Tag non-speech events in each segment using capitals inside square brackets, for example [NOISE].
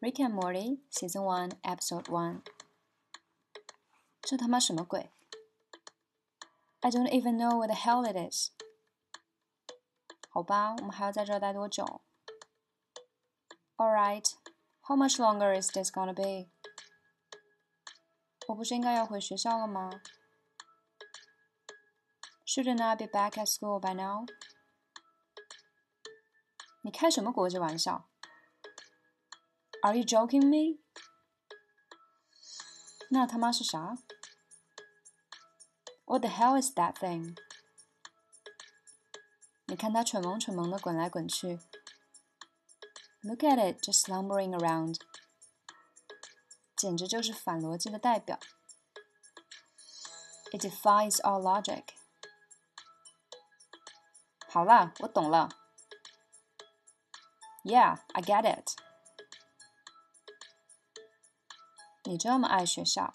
Rick and Morty Season One Episode One。这他妈什么鬼？I don't even know what the hell it is。好吧，我们还要在这儿待多久？All right, how much longer is this gonna be？我不是应该要回学校了吗？Shouldn't I be back at school by now？你开什么国际玩笑 ？are you joking me？那他妈是啥？What the hell is that thing？你看它蠢萌蠢萌的滚来滚去。Look at it just slumbering around，简直就是反逻辑的代表。It defies all logic。好了，我懂了。Yeah, I get it. 你这么爱学校，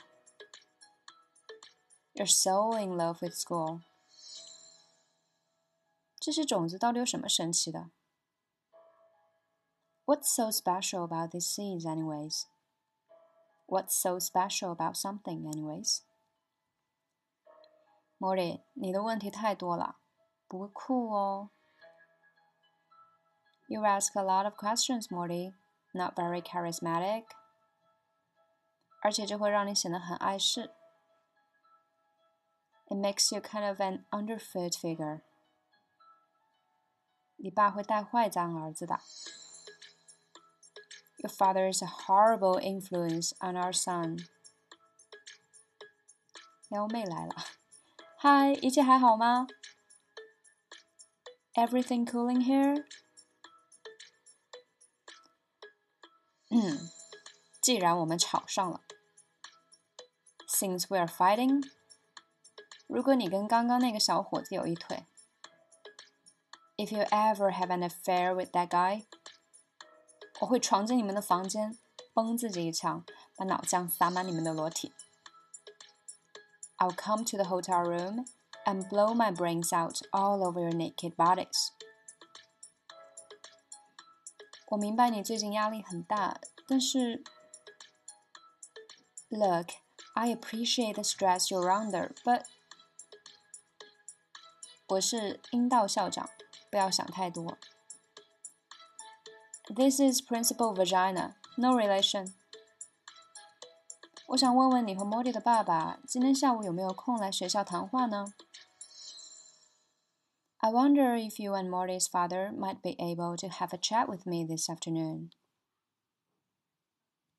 You're so in love with school。这些种子到底有什么神奇的？What's so special about these seeds, anyways? What's so special about something, anyways? Morty，你的问题太多了，不酷哦。You ask a lot of questions, Morty. Not very charismatic. 而且这会让你显得很碍事。It makes you kind of an underfoot figure。你爸会带坏咱儿子的。Your father is a horrible influence on our son。撩妹来了，嗨，一切还好吗？Everything cool in here？嗯， [CLEARS THROAT] 既然我们吵上了。since we are fighting，如果你跟刚刚那个小伙子有一腿，if you ever have an affair with that guy，我会闯进你们的房间，崩自己一枪，把脑浆洒满你们的裸体。I'll come to the hotel room and blow my brains out all over your naked bodies。我明白你最近压力很大，但是 ，Look。I appreciate the stress you're under, but 我是阴道校长，不要想太多。This is Principal Vagina, no relation. 我想问问你和 Morty 的爸爸今天下午有没有空来学校谈话呢？I wonder if you and Morty's father might be able to have a chat with me this afternoon.